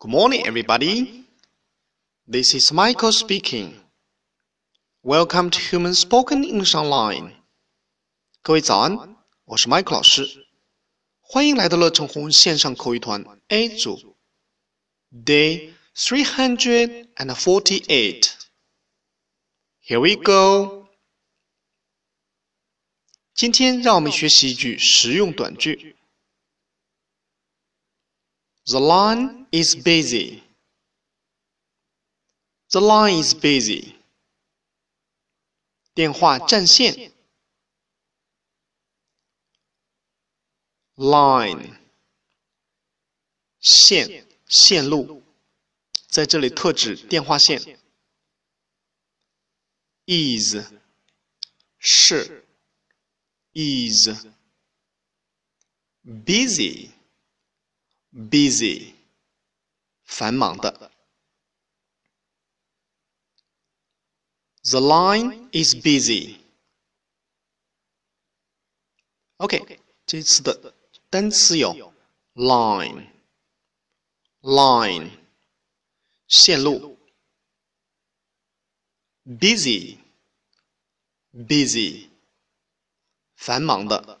Good morning, everybody. This is Michael speaking. Welcome to Human Spoken English Online. 各位早安，我是 Michael 老师，欢迎来到乐成红线上口语团 A 组，Day three hundred and forty-eight. Here we go. 今天让我们学习一句实用短句。 The line is busy. The line is busy. 电话占线。Line 线线路，在这里特指电话线。Is 是 is busy busy 繁忙的。The line is busy. OK，这次的单词有 line、line 线路，busy、busy 繁忙的。